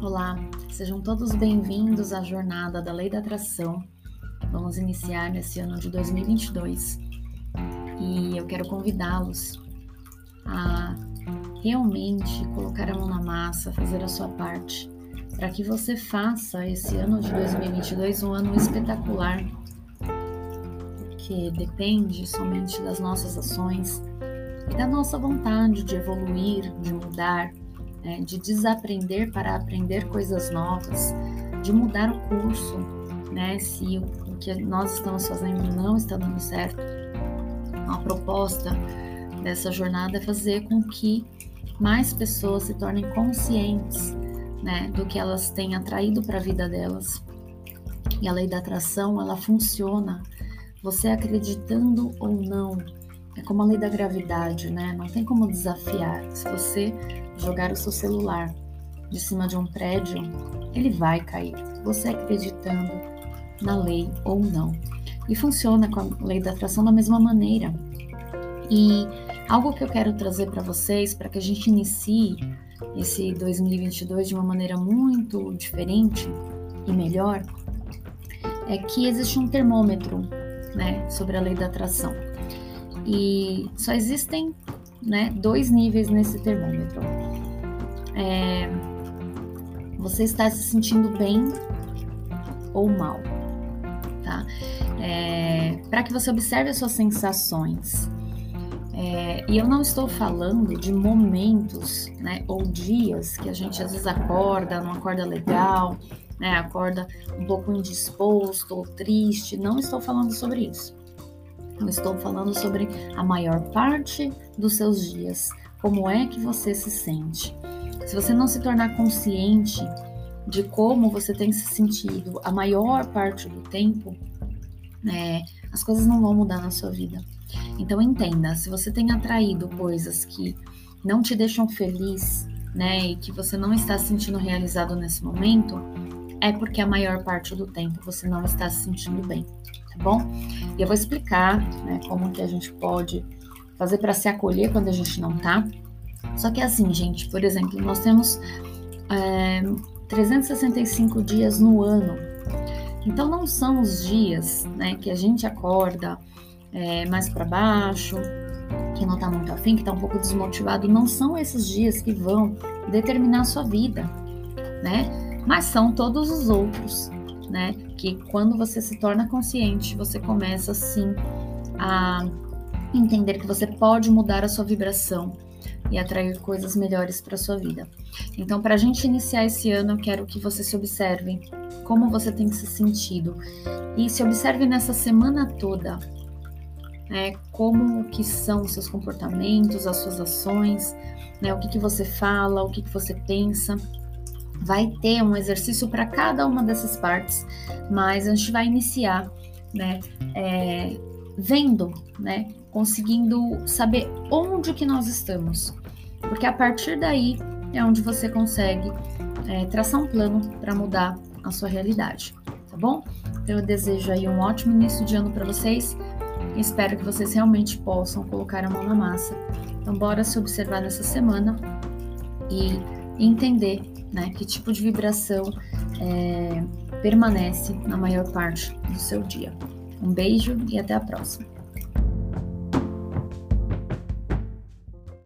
Olá, sejam todos bem-vindos à jornada da Lei da Atração. Vamos iniciar nesse ano de 2022 e eu quero convidá-los a realmente colocar a mão na massa, fazer a sua parte, para que você faça esse ano de 2022 um ano espetacular, porque depende somente das nossas ações e da nossa vontade de evoluir, de mudar né, de desaprender para aprender coisas novas, de mudar o curso, né, se o, que nós estamos fazendo não está dando certo. A proposta dessa jornada é fazer com que mais pessoas se tornem conscientes né, do que elas têm atraído para a vida delas. E a lei da atração, ela funciona, você acreditando ou não, é como a lei da gravidade, né? Não tem como desafiar. Se você jogar o seu celular de cima de um prédio, ele vai cair. Você acreditando na lei ou não. E funciona com a lei da atração da mesma maneira. E algo que eu quero trazer para vocês, para que a gente inicie esse 2022 de uma maneira muito diferente e melhor, é que existe um termômetro, né, sobre a lei da atração. E só existem né, dois níveis nesse termômetro. É, você está se sentindo bem ou mal, tá? É, Para que você observe as suas sensações. É, e eu não estou falando de momentos, né, ou dias que a gente às vezes acorda, não acorda legal, né, acorda um pouco indisposto ou triste. Não estou falando sobre isso. Eu estou falando sobre a maior parte dos seus dias. Como é que você se sente? Se você não se tornar consciente de como você tem se sentido a maior parte do tempo, é, as coisas não vão mudar na sua vida. Então entenda, se você tem atraído coisas que não te deixam feliz, né, e que você não está se sentindo realizado nesse momento, é porque a maior parte do tempo você não está se sentindo bem tá bom? E eu vou explicar né, como que a gente pode fazer para se acolher quando a gente não tá. Só que assim, gente, por exemplo, nós temos é, 365 dias no ano. Então não são os dias né, que a gente acorda é, mais para baixo, que não tá muito afim, que tá um pouco desmotivado, não são esses dias que vão determinar a sua vida, né? Mas são todos os outros né? Que quando você se torna consciente, você começa sim a entender que você pode mudar a sua vibração e atrair coisas melhores para sua vida. Então, para a gente iniciar esse ano, eu quero que você se observe como você tem se sentido e se observe nessa semana toda, né? Como que são os seus comportamentos, as suas ações, né? O que que você fala, o que que você pensa vai ter um exercício para cada uma dessas partes, mas a gente vai iniciar, né, é, vendo, né, conseguindo saber onde que nós estamos, porque a partir daí é onde você consegue é, traçar um plano para mudar a sua realidade, tá bom? Então, eu desejo aí um ótimo início de ano para vocês. Espero que vocês realmente possam colocar a mão na massa. Então, bora se observar nessa semana entender né? Que tipo de vibração é, permanece na maior parte do seu dia. Um beijo e até a próxima.